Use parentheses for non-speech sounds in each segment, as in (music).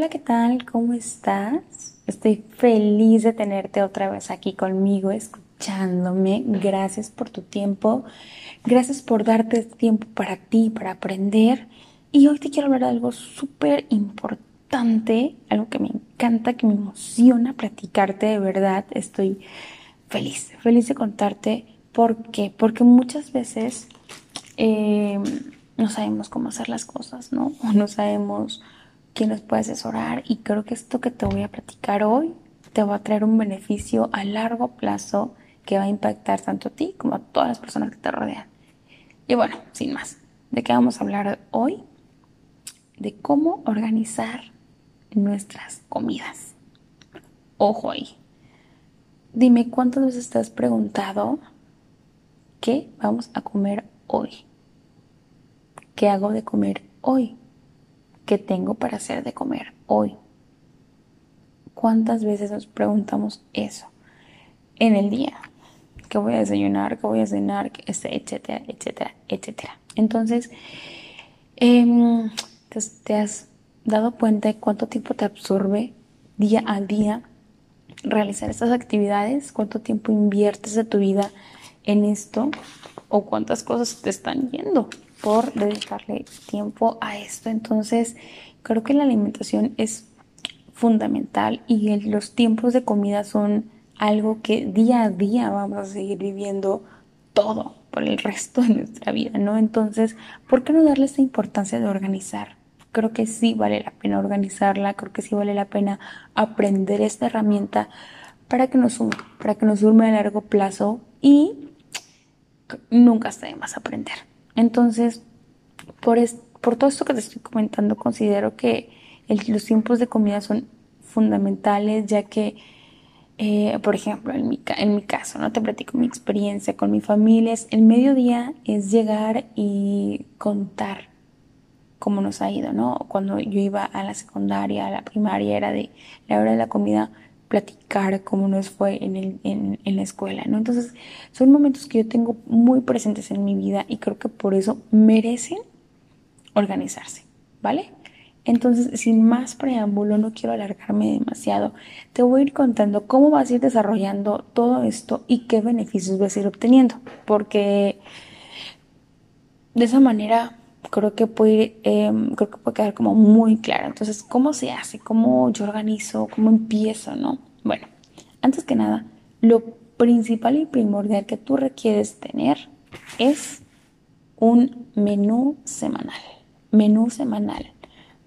Hola, ¿qué tal? ¿Cómo estás? Estoy feliz de tenerte otra vez aquí conmigo, escuchándome. Gracias por tu tiempo. Gracias por darte tiempo para ti, para aprender. Y hoy te quiero hablar de algo súper importante, algo que me encanta, que me emociona platicarte de verdad. Estoy feliz, feliz de contarte. ¿Por qué? Porque muchas veces eh, no sabemos cómo hacer las cosas, ¿no? O (laughs) no sabemos quién nos puede asesorar y creo que esto que te voy a platicar hoy te va a traer un beneficio a largo plazo que va a impactar tanto a ti como a todas las personas que te rodean. Y bueno, sin más, ¿de qué vamos a hablar hoy? De cómo organizar nuestras comidas. Ojo ahí. Dime cuántas veces te has preguntado qué vamos a comer hoy. ¿Qué hago de comer hoy? ¿Qué tengo para hacer de comer hoy? ¿Cuántas veces nos preguntamos eso en el día? ¿Qué voy a desayunar? ¿Qué voy a cenar? Etcétera, etcétera, etcétera. Entonces, em, ¿te has dado cuenta de cuánto tiempo te absorbe día a día realizar estas actividades? ¿Cuánto tiempo inviertes de tu vida en esto? ¿O cuántas cosas te están yendo? Por dedicarle tiempo a esto. Entonces, creo que la alimentación es fundamental y los tiempos de comida son algo que día a día vamos a seguir viviendo todo por el resto de nuestra vida, ¿no? Entonces, ¿por qué no darle esta importancia de organizar? Creo que sí vale la pena organizarla, creo que sí vale la pena aprender esta herramienta para que nos para que nos sume a largo plazo y nunca está de más aprender. Entonces, por, por todo esto que te estoy comentando, considero que los tiempos de comida son fundamentales, ya que, eh, por ejemplo, en mi, en mi caso, no te platico mi experiencia con mi familia, es, el mediodía es llegar y contar cómo nos ha ido, ¿no? Cuando yo iba a la secundaria, a la primaria, era de la hora de la comida, platicar cómo nos fue en, el, en, en, la escuela, ¿no? Entonces, son momentos que yo tengo muy presentes en mi vida y creo que por eso merecen organizarse, ¿vale? Entonces, sin más preámbulo, no quiero alargarme demasiado, te voy a ir contando cómo vas a ir desarrollando todo esto y qué beneficios vas a ir obteniendo, porque de esa manera creo que puede, em, creo que puede quedar como muy claro. Entonces, ¿cómo se hace? ¿Cómo yo organizo? ¿Cómo empiezo? ¿No? Bueno, antes que nada, lo principal y primordial que tú requieres tener es un menú semanal. Menú semanal.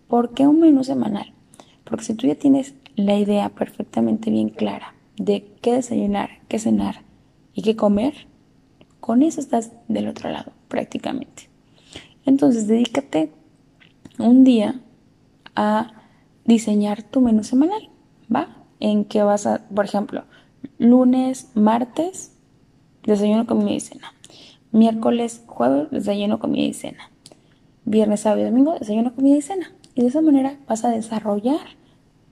¿Por qué un menú semanal? Porque si tú ya tienes la idea perfectamente bien clara de qué desayunar, qué cenar y qué comer, con eso estás del otro lado prácticamente. Entonces, dedícate un día a diseñar tu menú semanal, ¿va? En que vas a, por ejemplo, lunes, martes, desayuno, comida y cena. Miércoles, jueves, desayuno, comida y cena. Viernes, sábado y domingo, desayuno, comida y cena. Y de esa manera vas a desarrollar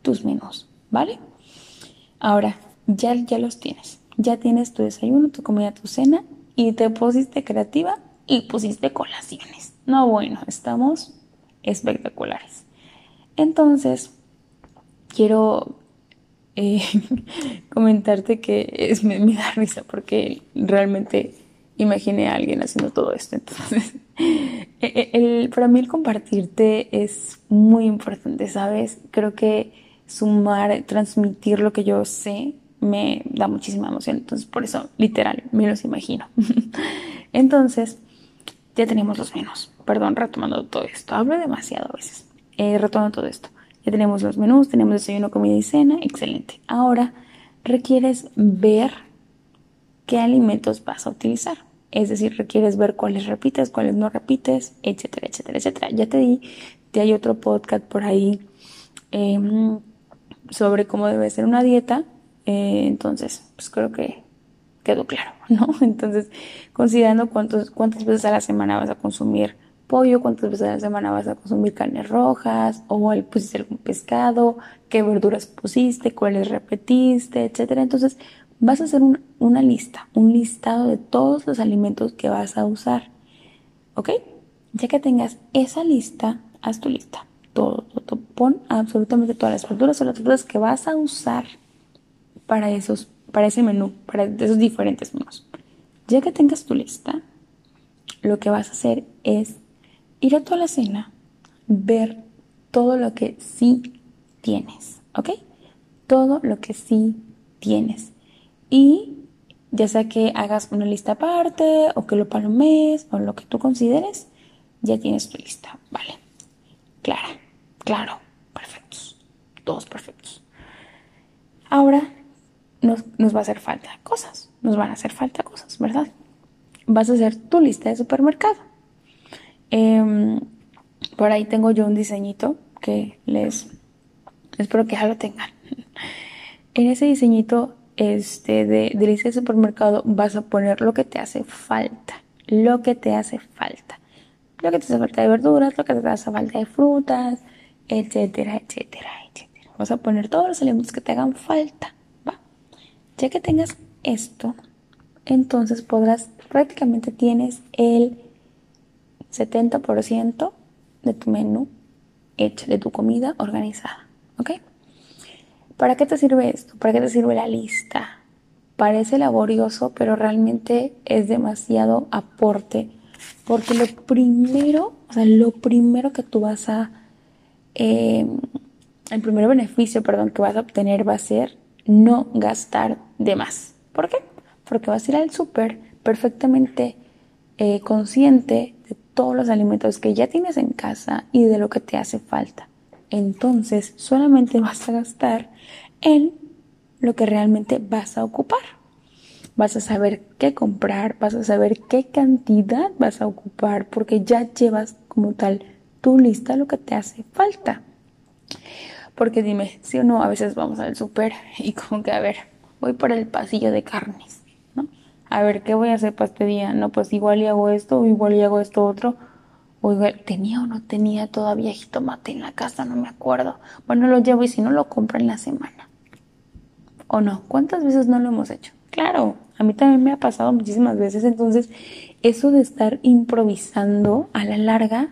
tus menús, ¿vale? Ahora, ya, ya los tienes. Ya tienes tu desayuno, tu comida, tu cena y te pusiste creativa y pusiste colaciones. No, bueno, estamos espectaculares. Entonces, quiero eh, (laughs) comentarte que es, me, da risa porque realmente imaginé a alguien haciendo todo esto. Entonces, (laughs) e, e, el, para mí el compartirte es muy importante, ¿sabes? Creo que sumar, transmitir lo que yo sé me da muchísima emoción. Entonces, por eso, literal, me los imagino. (laughs) Entonces, ya tenemos los menús. Perdón, retomando todo esto. Hablo demasiado a veces. Eh, retomando todo esto. Ya tenemos los menús, tenemos desayuno, comida y cena. Excelente. Ahora requieres ver qué alimentos vas a utilizar. Es decir, requieres ver cuáles repites, cuáles no repites, etcétera, etcétera, etcétera. Ya te di, te hay otro podcast por ahí em, sobre cómo debe ser una dieta. Eh, entonces, pues creo que quedó claro, (laughs) ¿no? Entonces, considerando cuántos, cuántas veces a la semana vas a consumir pollo, cuántas veces a la semana vas a consumir carnes rojas, o pusiste algún pescado, qué verduras pusiste, cuáles repetiste, etcétera. Entonces, vas a hacer una lista, un listado de todos los alimentos que vas a usar. ¿Ok? Ya que tengas esa lista, haz tu lista. Todo, todo, pon absolutamente todas las verduras o las frutas que vas a usar para esos, para ese menú, para esos diferentes menús. Ya que tengas tu lista, lo que vas a hacer es ir a toda la cena, ver todo lo que sí tienes, ¿ok? Todo lo que sí tienes. Y ya sea que hagas una lista aparte o que lo palomes o lo que tú consideres, ya tienes tu lista, ¿vale? Clara, claro, perfectos, todos perfectos. Ahora nos, va a hacer falta cosas, nos van a hacer falta cosas, ¿verdad? Vas a hacer tu lista de supermercado. Em, por ahí tengo yo un diseñito que les espero que ya lo tengan. (laughs) En ese diseñito este, de, de lista de supermercado vas a poner lo que te hace falta, lo que te hace falta, lo que te hace falta de verduras, lo que te hace falta de frutas, etcétera, etcétera, etcétera. Vas a poner todos los elementos que te hagan falta. Ya que tengas esto, entonces podrás, prácticamente tienes el 70% de tu menú hecho, de tu comida organizada. ¿Ok? ¿Para qué te sirve esto? ¿Para qué te sirve la lista? Parece laborioso, pero realmente es demasiado aporte. Porque lo primero, o sea, lo primero que tú vas a, eh, el primer beneficio, perdón, que vas a obtener va a ser no gastar de más. ¿Por qué? Porque vas a ir al súper perfectamente eh, consciente de todos los alimentos que ya tienes en casa y de lo que te hace falta. Entonces solamente vas a gastar en lo que realmente vas a ocupar. Vas a saber qué comprar, vas a saber qué cantidad vas a ocupar, porque ya llevas como tal tu lista lo que te hace falta. Porque dime, si o no, a veces vamos al súper y como que, a ver, voy por el pasillo de carnes, ¿no? A ver, ¿qué voy a hacer para este día? No, pues igual y hago esto, o igual y hago esto otro. O igual, ¿tenía o no tenía todavía jitomate en la casa? No me acuerdo. Bueno, lo llevo y si no, lo compro en la semana. ¿O no? ¿Cuántas veces no lo hemos hecho? Claro, a mí también me ha pasado muchísimas veces. Entonces, eso de estar improvisando a la larga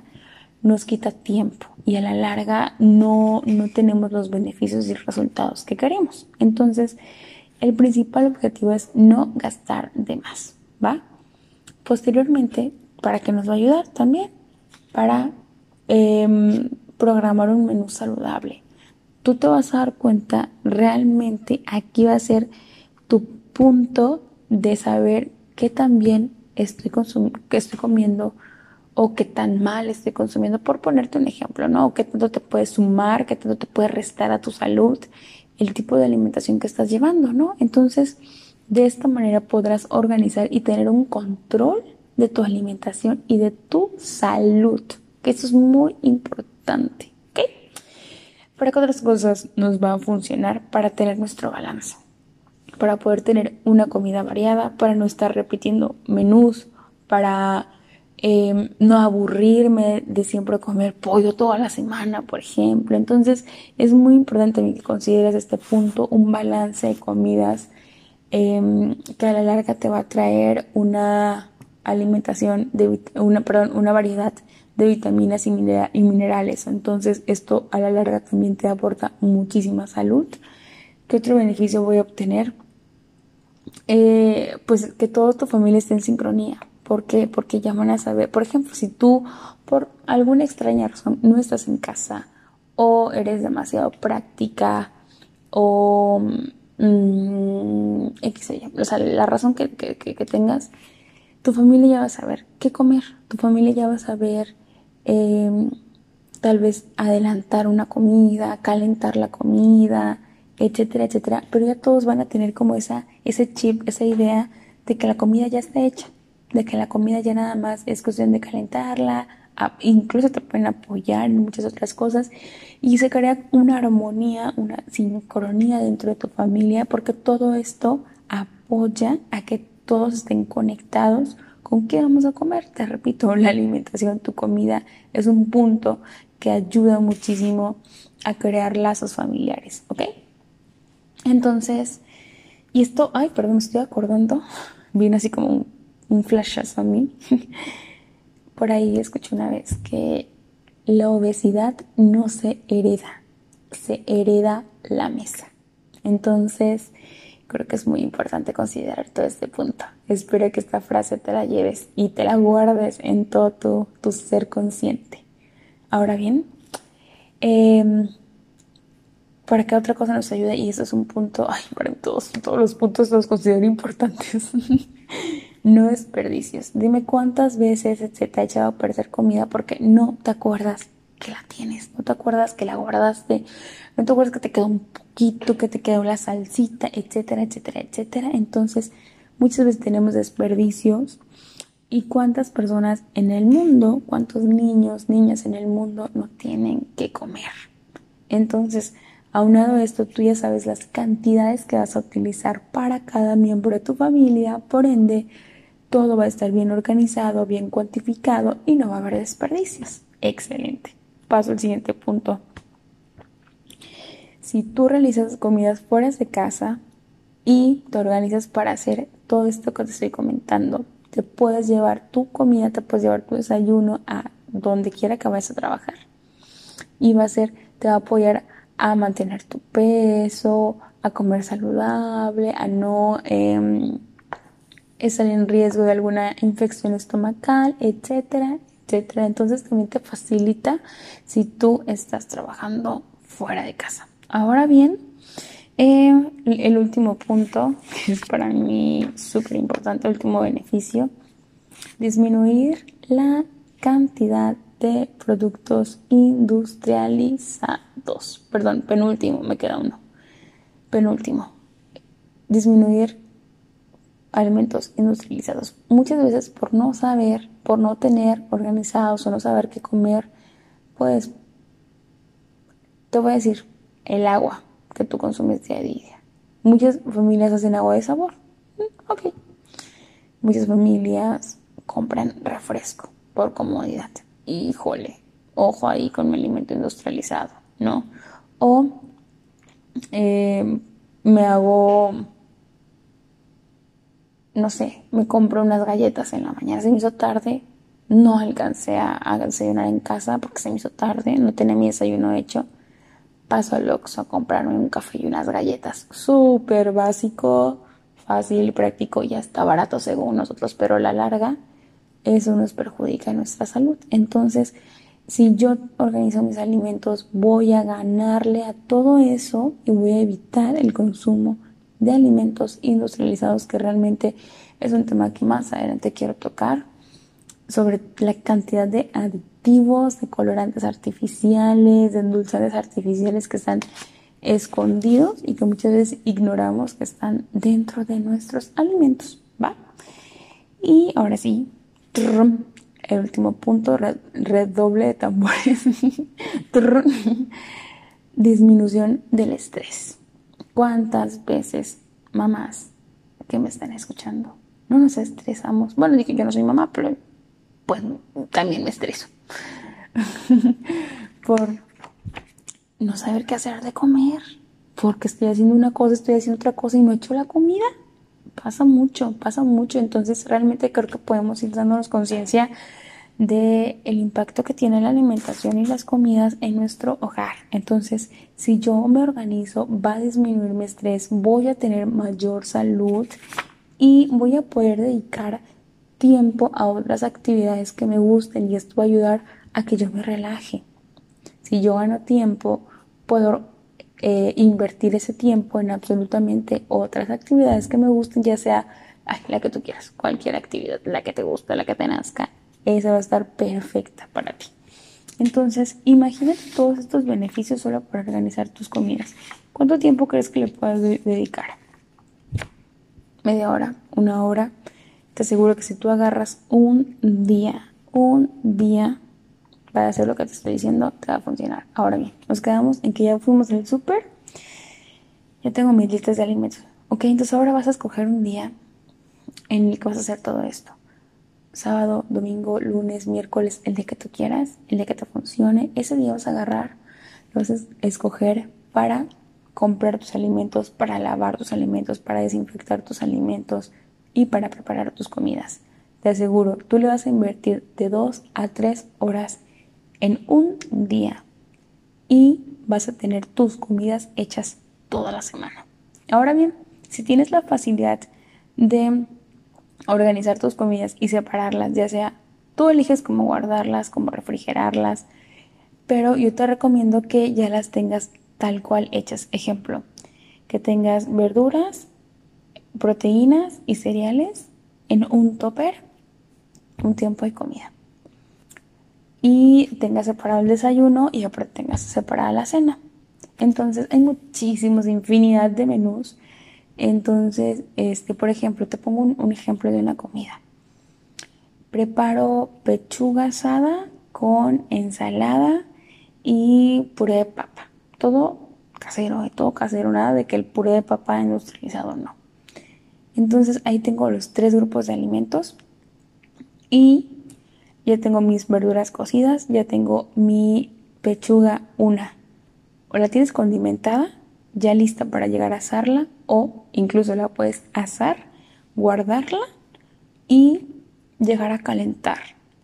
nos quita tiempo y a la larga no, no tenemos los beneficios y resultados que queremos. Entonces, el principal objetivo es no gastar de más, ¿va? Posteriormente, ¿para qué nos va a ayudar? También para em, programar un menú saludable. Tú te vas a dar cuenta realmente aquí va a ser tu punto de saber qué también estoy, que estoy comiendo o qué tan mal estoy consumiendo, por ponerte un ejemplo, ¿no? O qué tanto te puede sumar, qué tanto te puede restar a tu salud, el tipo de alimentación que estás llevando, ¿no? Entonces, de esta manera podrás organizar y tener un control de tu alimentación y de tu salud, que eso es muy importante, ¿ok? Para que otras cosas nos van a funcionar para tener nuestro balance, para poder tener una comida variada, para no estar repitiendo menús, para Em, no aburrirme de siempre comer pollo toda la semana, por ejemplo. Entonces es muy importante que consideres este punto un balance de comidas em, que a la larga te va a traer una alimentación, de, una, perdón, una variedad de vitaminas y, minerales. Entonces esto a la larga también te aporta muchísima salud. ¿Qué otro beneficio voy a obtener? Eh, pues que toda tu familia esté en sincronía ¿Por qué? Porque ya van a saber, por ejemplo, si tú por alguna extraña razón no estás en casa o eres demasiado práctica o mm, o sea, la razón que, tengas, tu familia ya va a saber qué comer, tu familia ya va a saber em, tal vez adelantar una comida, calentar la comida, etcétera, etcétera, pero ya todos van a tener como esa, ese chip, esa idea de que la comida ya está hecha de que la comida ya nada más es cuestión de calentarla, incluso te pueden apoyar en muchas otras cosas y se crea una armonía, una sincronía dentro de tu familia porque todo esto apoya a que todos estén conectados con qué vamos a comer. Te repito, (laughs) la alimentación, tu comida es un punto que ayuda muchísimo a crear lazos familiares, ¿ok? Entonces, y esto, ay, perdón, me estoy acordando, (laughs) viene así como un un flashazo a mí. (laughs) Por ahí escuché una vez que la obesidad no se hereda, se hereda la mesa. Entonces, creo que es muy importante considerar todo este punto. Espero que esta frase te la lleves y te la guardes en todo tu, tu ser consciente. Ahora bien, eh, para que otra cosa nos ayude, y eso es un punto, ay, para todos los puntos los considero importantes. (laughs) no desperdicios. Dime cuántas veces se te ha echado a perder comida porque no te acuerdas que la tienes, no te acuerdas que la guardaste, no te acuerdas que te quedó un poquito, que te quedó la salsita, etcétera, etcétera, etcétera. Entonces, muchas veces tenemos desperdicios. ¿Y cuántas personas en el mundo, cuántos niños, niñas en el mundo no tienen que comer? Entonces, Aunado a esto, tú ya sabes las cantidades que vas a utilizar para cada miembro de tu familia, por ende, todo va a estar bien organizado, bien cuantificado y no va a haber desperdicios. Excelente. Paso al siguiente punto. Si tú realizas comidas fuera de casa y te organizas para hacer todo esto que te estoy comentando, te puedes llevar tu comida, te puedes llevar tu desayuno a donde quiera que vayas a trabajar. Y va a ser, te va a apoyar a mantener tu peso, a comer saludable, a no eh, estar en riesgo de alguna infección estomacal, etcétera, etcétera. Entonces también te facilita si tú estás trabajando fuera de casa. Ahora bien, eh, el último punto, (laughs) que es para mí súper importante, el último beneficio, disminuir la cantidad de productos industrializados. Perdón, penúltimo, me queda uno. Penúltimo. Disminuir alimentos industrializados. Muchas veces por no saber, por no tener organizados o no saber qué comer, pues te voy a decir, el agua que tú consumes día a día. Muchas familias hacen agua de sabor. Mm, ok. Muchas familias compran refresco por comodidad híjole, ojo ahí con mi alimento industrializado, ¿no? O eh, me hago, no sé, me compro unas galletas en la mañana, se me hizo tarde, no alcancé a, desayunar en casa porque se me hizo tarde, no tenía mi desayuno hecho. Paso al Oxxo a comprarme un café y unas galletas. Súper básico, fácil, práctico y hasta barato según nosotros, pero a la larga eso nos perjudica nuestra salud. Entonces, si yo organizo mis alimentos, voy a ganarle a todo eso y voy a evitar el consumo de alimentos industrializados, que realmente es un tema que más adelante quiero tocar, sobre la cantidad de aditivos, de colorantes artificiales, de endulzantes artificiales que están escondidos y que muchas veces ignoramos que están dentro de nuestros alimentos, ¿va? Y ahora sí, el último punto, redoble de tambores. Disminución del estrés. ¿Cuántas veces, mamás que me están escuchando, no nos estresamos? Bueno, dije yo no soy mamá, pero pues también me estreso. (laughs) Por no saber qué hacer de comer. Porque estoy haciendo una cosa, estoy haciendo otra cosa y no he hecho la comida pasa mucho, pasa mucho. Entonces realmente creo que podemos ir dándonos conciencia de el impacto que tiene la alimentación y las comidas en nuestro hogar. Entonces, si yo me organizo, va a disminuir mi estrés, voy a tener mayor salud y voy a poder dedicar tiempo a otras actividades que me gusten y esto va a ayudar a que yo me relaje. Si yo gano tiempo, puedo eh, invertir ese tiempo en absolutamente otras actividades que me gusten, ya sea la que tú quieras, cualquier actividad, la que te gusta, la que te nazca, esa va a estar perfecta para ti. Entonces, imagínate todos estos beneficios solo para organizar tus comidas. ¿Cuánto tiempo crees que le puedas dedicar? ¿Media hora? ¿Una hora? Te aseguro que si tú agarras un día, un día para hacer lo que te estoy diciendo, te va a funcionar. Ahora bien, nos quedamos en que ya fuimos al súper. Ya tengo mis listas de alimentos. Ok, entonces ahora vas a escoger un día en el que vas a hacer todo esto. Sábado, domingo, lunes, miércoles, el día que tú quieras, el día que te funcione. Ese día vas a agarrar, lo vas a escoger para comprar tus alimentos, para lavar tus alimentos, para desinfectar tus alimentos y para preparar tus comidas. Te aseguro, tú le vas a invertir de dos a tres horas en un día y vas a tener tus comidas hechas toda la semana. Ahora bien, si tienes la facilidad de organizar tus comidas y separarlas, ya sea tú eliges cómo guardarlas, cómo refrigerarlas, pero yo te recomiendo que ya las tengas tal cual hechas. Ejemplo, que tengas verduras, proteínas y cereales en un topper, un tiempo de comida. Y tengas separado el desayuno y aparte tengas separada la cena. Entonces hay muchísimos, infinidad de menús. Entonces, este, por ejemplo, te pongo un, ejemplo de una comida. Preparo pechuga asada con ensalada y puré de papa. Todo casero, todo casero, nada de que el puré de papa industrializado no. Entonces ahí tengo los tres grupos de alimentos y ya tengo mis verduras cocidas, ya tengo mi pechuga una. O la tienes condimentada, ya lista para llegar a asarla o incluso la puedes asar, guardarla y llegar a calentar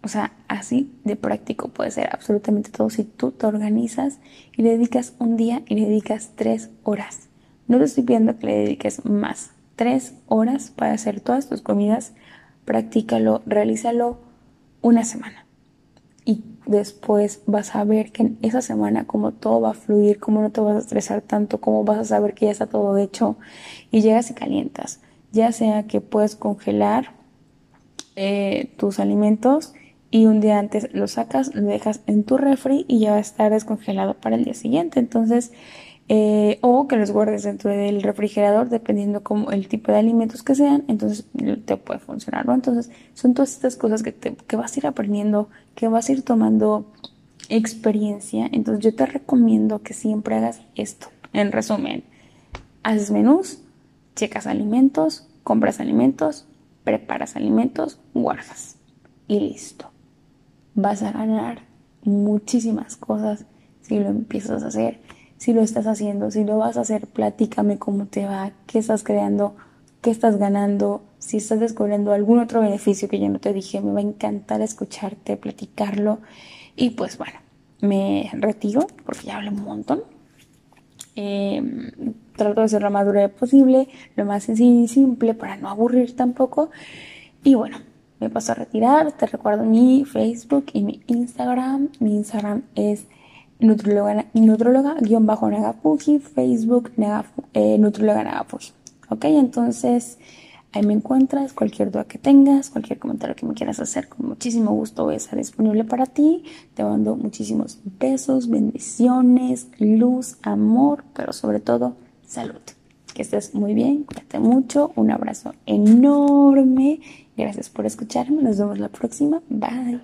o sea, así de práctico puede ser absolutamente todo si tú te organizas y le dedicas un día y le dedicas tres horas. No te estoy pidiendo que le dediques más. Tres horas para hacer todas tus comidas. Practícalo, realízalo una semana. Y después vas a ver que en esa semana como todo va a fluir, como no te vas a estresar tanto, como vas a saber que ya está todo hecho y llegas y calientas. Ya sea que puedes congelar eh, tus alimentos y un día antes lo sacas, lo dejas en tu refri y ya va a estar descongelado para el día siguiente. Entonces, eh, o que los guardes dentro del refrigerador, dependiendo como el tipo de alimentos que sean, entonces te puede funcionar, ¿no? Entonces, son todas estas cosas que, te, que vas a ir aprendiendo, que vas a ir tomando experiencia. Entonces, yo te recomiendo que siempre hagas esto. En resumen, haces menús, checas alimentos, compras alimentos, preparas alimentos, guardas y listo vas a ganar muchísimas cosas si lo empiezas a hacer, si lo estás haciendo, si lo vas a hacer, platícame cómo te va, qué estás creando, qué estás ganando, si estás descubriendo algún otro beneficio que yo no te dije, me va a encantar escucharte, platicarlo. Y pues bueno, me retiro porque ya hablé un montón. Em, trato de ser lo más dura posible, lo más sencillo y simple para no aburrir tampoco. Y bueno, me paso a retirar. Te recuerdo mi Facebook y mi Instagram. Mi Instagram es nutróloga-nagafuji, Facebook eh, nutróloga nagafuji. Ok, entonces ahí me encuentras. Cualquier duda que tengas, cualquier comentario que me quieras hacer, con muchísimo gusto voy a estar disponible para ti. Te mando muchísimos besos, bendiciones, luz, amor, pero sobre todo salud. Que estés muy bien, cuídate mucho, un abrazo enorme Gracias por escucharme. Nos vemos la próxima. Bye.